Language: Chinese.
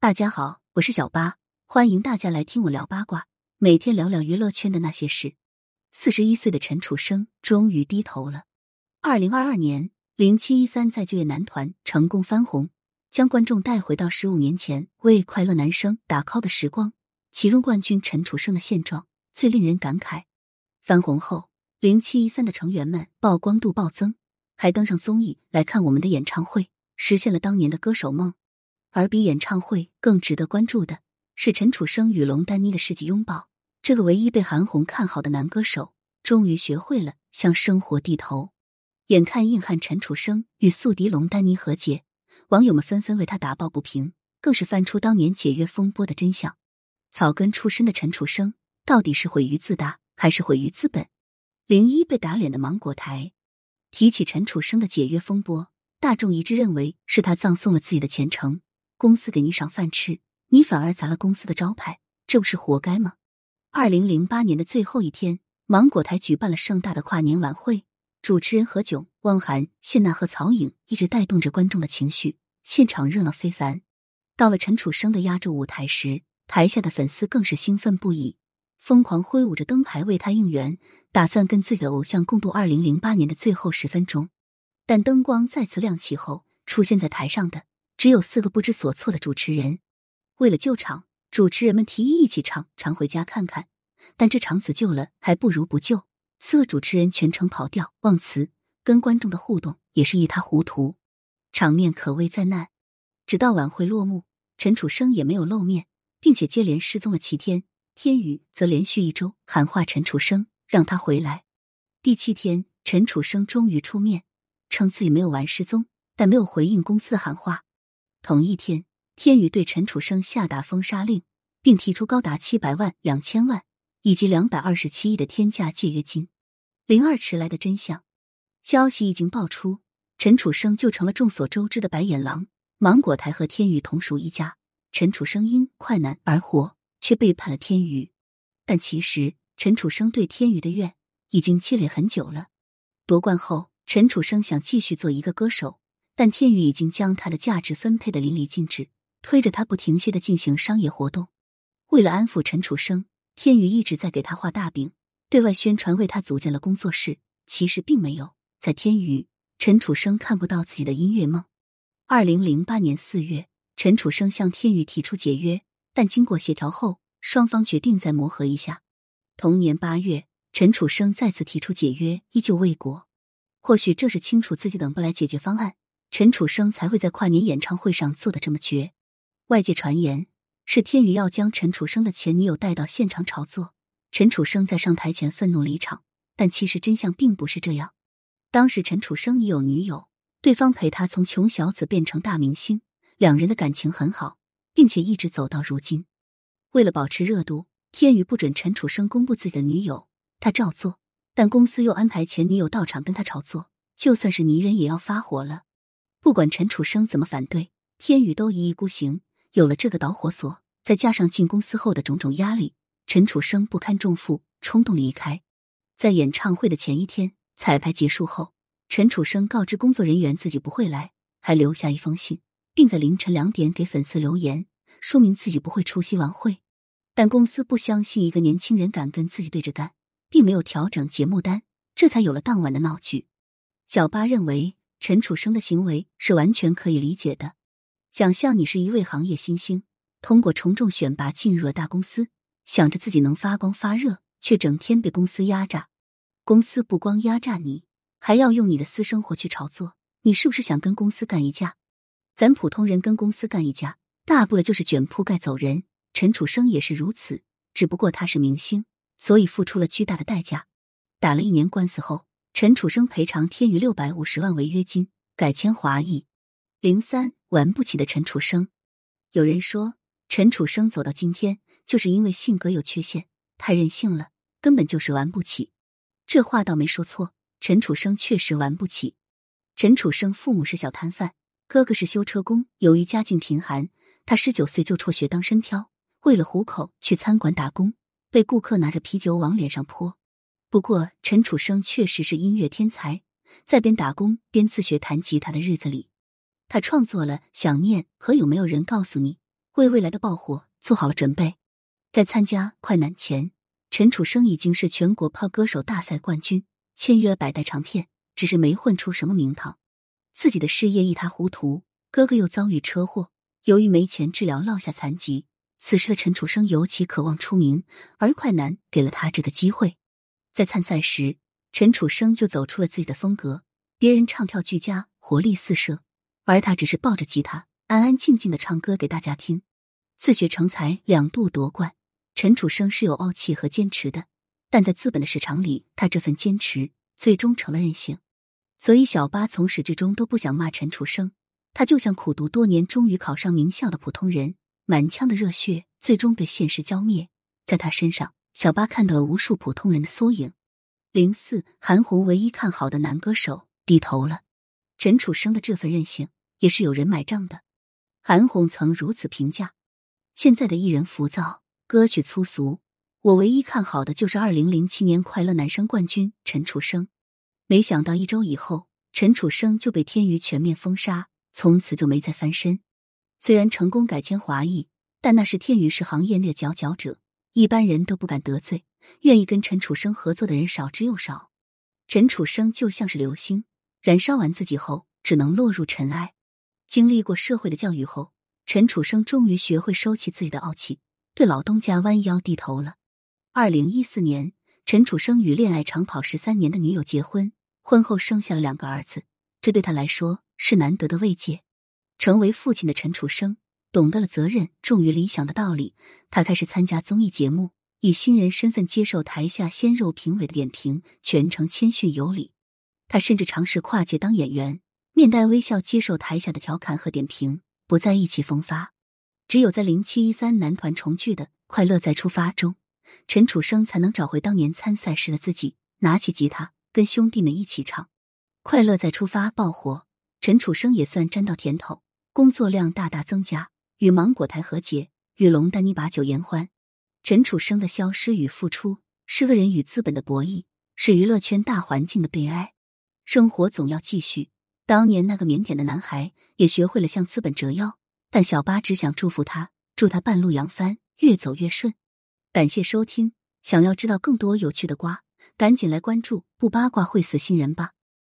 大家好，我是小八，欢迎大家来听我聊八卦，每天聊聊娱乐圈的那些事。四十一岁的陈楚生终于低头了。二零二二年，零七一三在就业男团成功翻红，将观众带回到十五年前为快乐男生打 call 的时光。其中冠军陈楚生的现状最令人感慨。翻红后，零七一三的成员们曝光度暴增，还登上综艺来看我们的演唱会，实现了当年的歌手梦。而比演唱会更值得关注的是陈楚生与龙丹妮的世纪拥抱。这个唯一被韩红看好的男歌手，终于学会了向生活低头。眼看硬汉陈楚生与宿敌龙丹妮和解，网友们纷纷为他打抱不平，更是翻出当年解约风波的真相。草根出身的陈楚生，到底是毁于自大，还是毁于资本？零一被打脸的芒果台提起陈楚生的解约风波，大众一致认为是他葬送了自己的前程。公司给你赏饭吃，你反而砸了公司的招牌，这不是活该吗？二零零八年的最后一天，芒果台举办了盛大的跨年晚会，主持人何炅、汪涵、谢娜和曹颖一直带动着观众的情绪，现场热闹非凡。到了陈楚生的压轴舞台时，台下的粉丝更是兴奋不已，疯狂挥舞着灯牌为他应援，打算跟自己的偶像共度二零零八年的最后十分钟。但灯光再次亮起后，出现在台上的。只有四个不知所措的主持人。为了救场，主持人们提议一起唱《常回家看看》，但这场子救了还不如不救。四个主持人全程跑调忘词，跟观众的互动也是一塌糊涂，场面可谓灾难。直到晚会落幕，陈楚生也没有露面，并且接连失踪了七天。天宇则连续一周喊话陈楚生，让他回来。第七天，陈楚生终于出面，称自己没有玩失踪，但没有回应公司的喊话。同一天，天宇对陈楚生下达封杀令，并提出高达七百万、两千万以及两百二十七亿的天价解约金。零二迟来的真相，消息一经爆出，陈楚生就成了众所周知的白眼狼。芒果台和天宇同属一家，陈楚生因快男而火，却背叛了天宇。但其实，陈楚生对天宇的怨已经积累很久了。夺冠后，陈楚生想继续做一个歌手。但天宇已经将他的价值分配的淋漓尽致，推着他不停歇的进行商业活动。为了安抚陈楚生，天宇一直在给他画大饼，对外宣传为他组建了工作室。其实并没有，在天宇，陈楚生看不到自己的音乐梦。二零零八年四月，陈楚生向天宇提出解约，但经过协调后，双方决定再磨合一下。同年八月，陈楚生再次提出解约，依旧未果。或许这是清楚自己等不来解决方案。陈楚生才会在跨年演唱会上做的这么绝。外界传言是天宇要将陈楚生的前女友带到现场炒作，陈楚生在上台前愤怒离场。但其实真相并不是这样。当时陈楚生已有女友，对方陪他从穷小子变成大明星，两人的感情很好，并且一直走到如今。为了保持热度，天宇不准陈楚生公布自己的女友，他照做。但公司又安排前女友到场跟他炒作，就算是泥人也要发火了。不管陈楚生怎么反对，天宇都一意孤行。有了这个导火索，再加上进公司后的种种压力，陈楚生不堪重负，冲动离开。在演唱会的前一天，彩排结束后，陈楚生告知工作人员自己不会来，还留下一封信，并在凌晨两点给粉丝留言，说明自己不会出席晚会。但公司不相信一个年轻人敢跟自己对着干，并没有调整节目单，这才有了当晚的闹剧。小八认为。陈楚生的行为是完全可以理解的。想象你是一位行业新星，通过从众选拔进入了大公司，想着自己能发光发热，却整天被公司压榨。公司不光压榨你，还要用你的私生活去炒作。你是不是想跟公司干一架？咱普通人跟公司干一架，大不了就是卷铺盖走人。陈楚生也是如此，只不过他是明星，所以付出了巨大的代价。打了一年官司后。陈楚生赔偿天娱六百五十万违约金，改签华谊。零三玩不起的陈楚生，有人说陈楚生走到今天，就是因为性格有缺陷，太任性了，根本就是玩不起。这话倒没说错，陈楚生确实玩不起。陈楚生父母是小摊贩，哥哥是修车工。由于家境贫寒，他十九岁就辍学当身漂，为了糊口去餐馆打工，被顾客拿着啤酒往脸上泼。不过，陈楚生确实是音乐天才，在边打工边自学弹吉他的日子里，他创作了《想念》和《有没有人告诉你》，为未来的爆火做好了准备。在参加快男前，陈楚生已经是全国泡歌手大赛冠军，签约百代唱片，只是没混出什么名堂，自己的事业一塌糊涂。哥哥又遭遇车祸，由于没钱治疗，落下残疾。此时的陈楚生尤其渴望出名，而快男给了他这个机会。在参赛时，陈楚生就走出了自己的风格，别人唱跳俱佳，活力四射，而他只是抱着吉他，安安静静的唱歌给大家听。自学成才，两度夺冠。陈楚生是有傲气和坚持的，但在资本的市场里，他这份坚持最终成了任性。所以小八从始至终都不想骂陈楚生。他就像苦读多年，终于考上名校的普通人，满腔的热血最终被现实浇灭。在他身上，小八看到了无数普通人的缩影。零四，韩红唯一看好的男歌手低头了。陈楚生的这份任性也是有人买账的。韩红曾如此评价：现在的艺人浮躁，歌曲粗俗，我唯一看好的就是二零零七年快乐男声冠军陈楚生。没想到一周以后，陈楚生就被天娱全面封杀。从此就没再翻身。虽然成功改签华谊，但那是天娱是行业内的佼佼者，一般人都不敢得罪，愿意跟陈楚生合作的人少之又少。陈楚生就像是流星，燃烧完自己后，只能落入尘埃。经历过社会的教育后，陈楚生终于学会收起自己的傲气，对老东家弯腰低头了。二零一四年，陈楚生与恋爱长跑十三年的女友结婚，婚后生下了两个儿子，这对他来说。是难得的慰藉。成为父亲的陈楚生懂得了责任重于理想的道理。他开始参加综艺节目，以新人身份接受台下鲜肉评委的点评，全程谦逊有礼。他甚至尝试跨界当演员，面带微笑接受台下的调侃和点评，不再意气风发。只有在零七一三男团重聚的《快乐再出发》中，陈楚生才能找回当年参赛时的自己，拿起吉他跟兄弟们一起唱《快乐再出发》，爆火。陈楚生也算沾到甜头，工作量大大增加，与芒果台和解，与龙丹妮把酒言欢。陈楚生的消失与付出，是个人与资本的博弈，是娱乐圈大环境的悲哀。生活总要继续。当年那个腼腆的男孩，也学会了向资本折腰，但小八只想祝福他，祝他半路扬帆，越走越顺。感谢收听，想要知道更多有趣的瓜，赶紧来关注，不八卦会死新人吧。